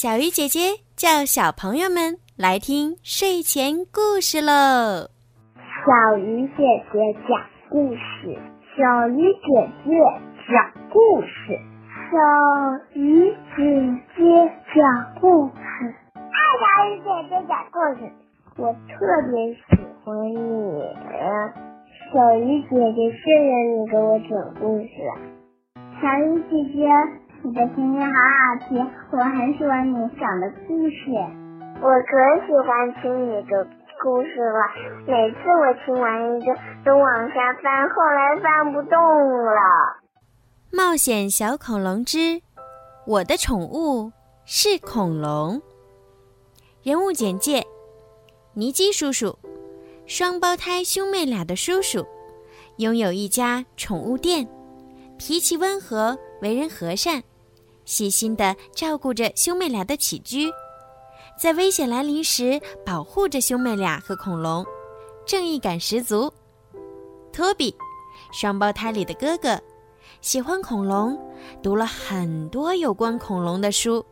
小鱼姐姐叫小朋友们来听睡前故事喽。小鱼姐姐讲故事，小鱼姐姐讲故事，小鱼姐姐讲故事。爱小鱼姐姐讲故事，我特别喜欢你。小鱼姐姐，谢谢你给我讲故事。小鱼姐姐。你的声音好好听，我很喜欢你讲的故事。我可喜欢听你的故事了，每次我听完一个都往下翻，后来翻不动了。冒险小恐龙之我的宠物是恐龙。人物简介：尼基叔叔，双胞胎兄妹俩的叔叔，拥有一家宠物店，脾气温和，为人和善。细心地照顾着兄妹俩的起居，在危险来临时保护着兄妹俩和恐龙，正义感十足。托比，双胞胎里的哥哥，喜欢恐龙，读了很多有关恐龙的书，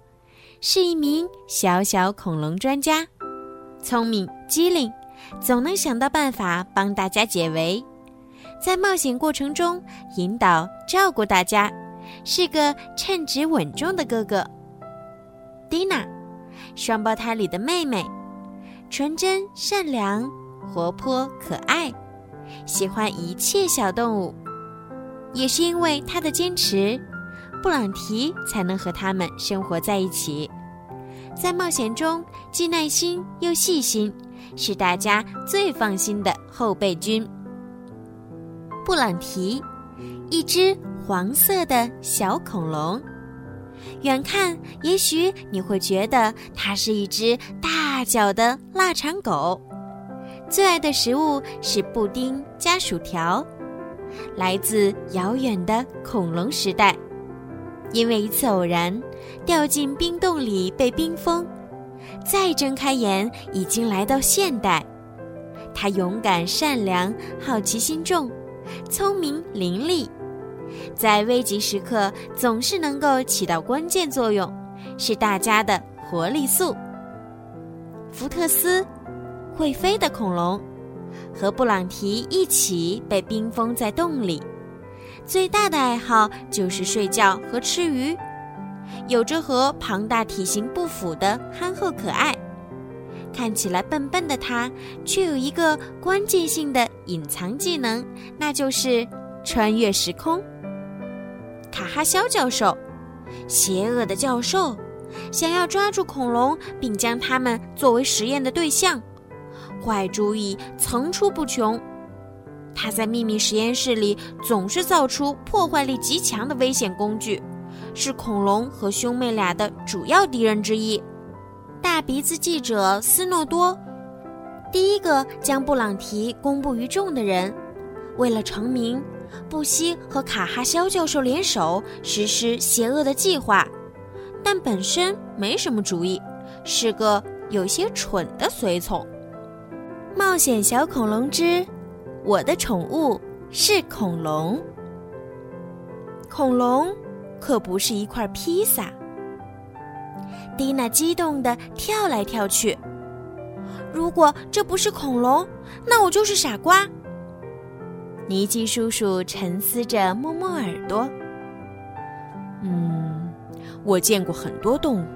是一名小小恐龙专家，聪明机灵，总能想到办法帮大家解围，在冒险过程中引导照顾大家。是个称职稳重的哥哥。蒂娜，双胞胎里的妹妹，纯真善良、活泼可爱，喜欢一切小动物。也是因为她的坚持，布朗提才能和他们生活在一起。在冒险中既耐心又细心，是大家最放心的后备军。布朗提，一只。黄色的小恐龙，远看也许你会觉得它是一只大脚的腊肠狗。最爱的食物是布丁加薯条，来自遥远的恐龙时代。因为一次偶然，掉进冰洞里被冰封，再睁开眼，已经来到现代。它勇敢、善良、好奇心重、聪明伶俐。在危急时刻总是能够起到关键作用，是大家的活力素。福特斯，会飞的恐龙，和布朗提一起被冰封在洞里，最大的爱好就是睡觉和吃鱼，有着和庞大体型不符的憨厚可爱。看起来笨笨的他，却有一个关键性的隐藏技能，那就是穿越时空。卡哈肖教授，邪恶的教授，想要抓住恐龙并将它们作为实验的对象，坏主意层出不穷。他在秘密实验室里总是造出破坏力极强的危险工具，是恐龙和兄妹俩的主要敌人之一。大鼻子记者斯诺多，第一个将布朗提公布于众的人，为了成名。不惜和卡哈肖教授联手实施邪恶的计划，但本身没什么主意，是个有些蠢的随从。冒险小恐龙之我的宠物是恐龙。恐龙可不是一块披萨。蒂娜激动地跳来跳去。如果这不是恐龙，那我就是傻瓜。尼基叔叔沉思着，摸摸耳朵。嗯，我见过很多动物，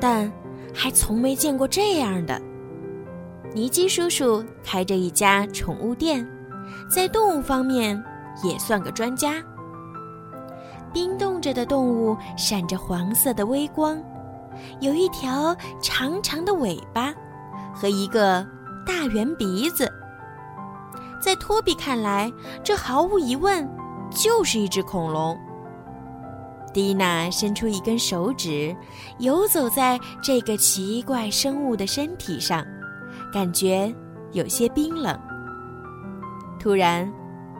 但还从没见过这样的。尼基叔叔开着一家宠物店，在动物方面也算个专家。冰冻着的动物闪着黄色的微光，有一条长长的尾巴和一个大圆鼻子。在托比看来，这毫无疑问就是一只恐龙。蒂娜伸出一根手指，游走在这个奇怪生物的身体上，感觉有些冰冷。突然，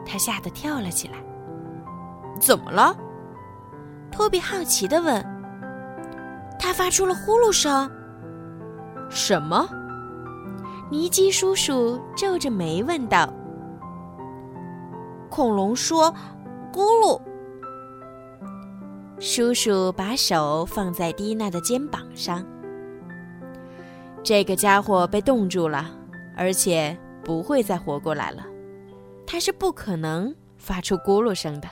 她吓得跳了起来。“怎么了？”托比好奇地问。他发出了呼噜声。“什么？”尼基叔叔皱着眉问道。恐龙说：“咕噜。”叔叔把手放在蒂娜的肩膀上。这个家伙被冻住了，而且不会再活过来了。他是不可能发出咕噜声的。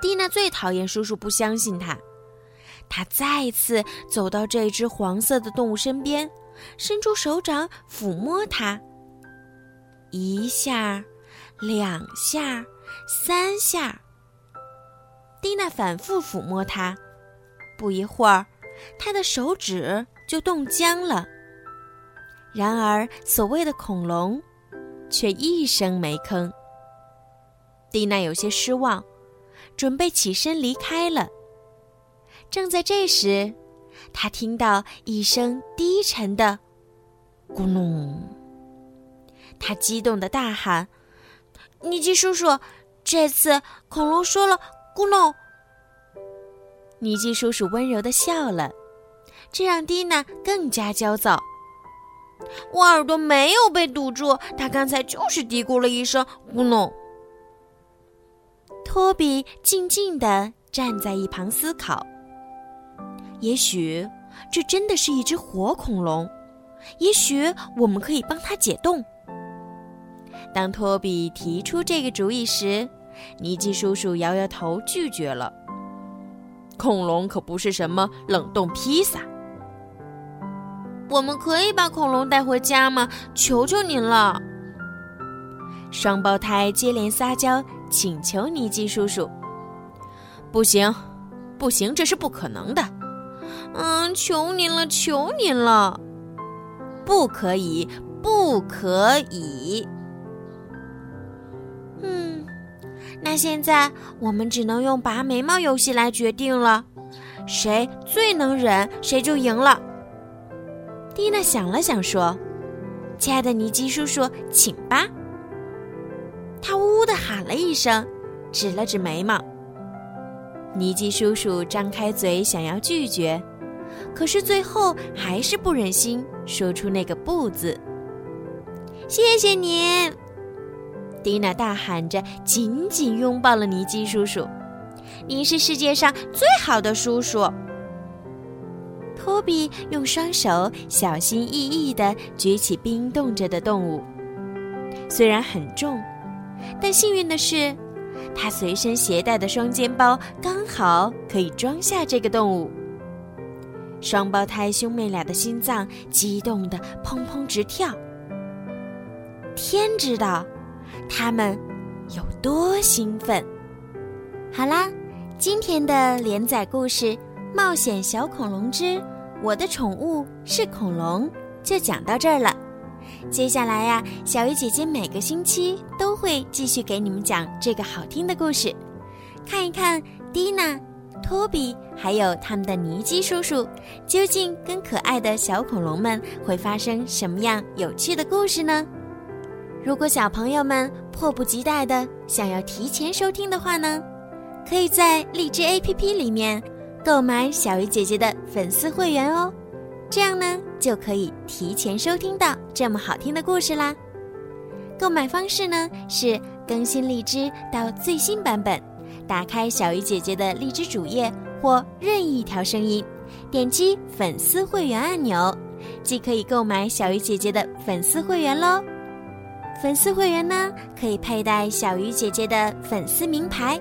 蒂娜最讨厌叔叔不相信他。他再次走到这只黄色的动物身边，伸出手掌抚摸它。一下，两下，三下。蒂娜反复抚摸它，不一会儿，他的手指就冻僵了。然而，所谓的恐龙却一声没吭。蒂娜有些失望，准备起身离开了。正在这时，他听到一声低沉的“咕隆”，他激动的大喊：“尼基叔叔，这次恐龙说了‘咕隆’。”尼基叔叔温柔的笑了，这让蒂娜更加焦躁。我耳朵没有被堵住，他刚才就是嘀咕了一声“咕隆”。托比静静地站在一旁思考。也许这真的是一只活恐龙，也许我们可以帮它解冻。当托比提出这个主意时，尼基叔叔摇摇头拒绝了。恐龙可不是什么冷冻披萨。我们可以把恐龙带回家吗？求求您了！双胞胎接连撒娇请求尼基叔叔。不行，不行，这是不可能的。嗯，求您了，求您了！不可以，不可以！那现在我们只能用拔眉毛游戏来决定了，谁最能忍，谁就赢了。蒂娜想了想说：“亲爱的尼基叔叔，请吧。”他呜呜的喊了一声，指了指眉毛。尼基叔叔张开嘴想要拒绝。可是最后还是不忍心说出那个“不”字。谢谢您，蒂娜大喊着，紧紧拥抱了尼基叔叔。您是世界上最好的叔叔。托比用双手小心翼翼地举起冰冻着的动物，虽然很重，但幸运的是，他随身携带的双肩包刚好可以装下这个动物。双胞胎兄妹俩的心脏激动得砰砰直跳。天知道，他们有多兴奋。好啦，今天的连载故事《冒险小恐龙之我的宠物是恐龙》就讲到这儿了。接下来呀，小鱼姐姐每个星期都会继续给你们讲这个好听的故事，看一看蒂娜。托比还有他们的尼基叔叔，究竟跟可爱的小恐龙们会发生什么样有趣的故事呢？如果小朋友们迫不及待的想要提前收听的话呢，可以在荔枝 APP 里面购买小鱼姐姐的粉丝会员哦，这样呢就可以提前收听到这么好听的故事啦。购买方式呢是更新荔枝到最新版本。打开小鱼姐姐的荔枝主页或任意一条声音，点击粉丝会员按钮，即可以购买小鱼姐姐的粉丝会员喽。粉丝会员呢，可以佩戴小鱼姐姐的粉丝名牌，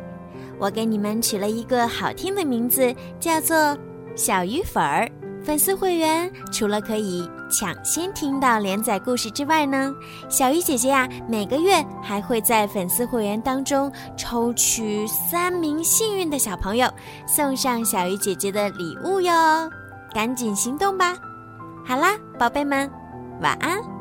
我给你们取了一个好听的名字，叫做小鱼粉儿。粉丝会员除了可以抢先听到连载故事之外呢，小鱼姐姐呀，每个月还会在粉丝会员当中抽取三名幸运的小朋友，送上小鱼姐姐的礼物哟，赶紧行动吧！好啦，宝贝们，晚安。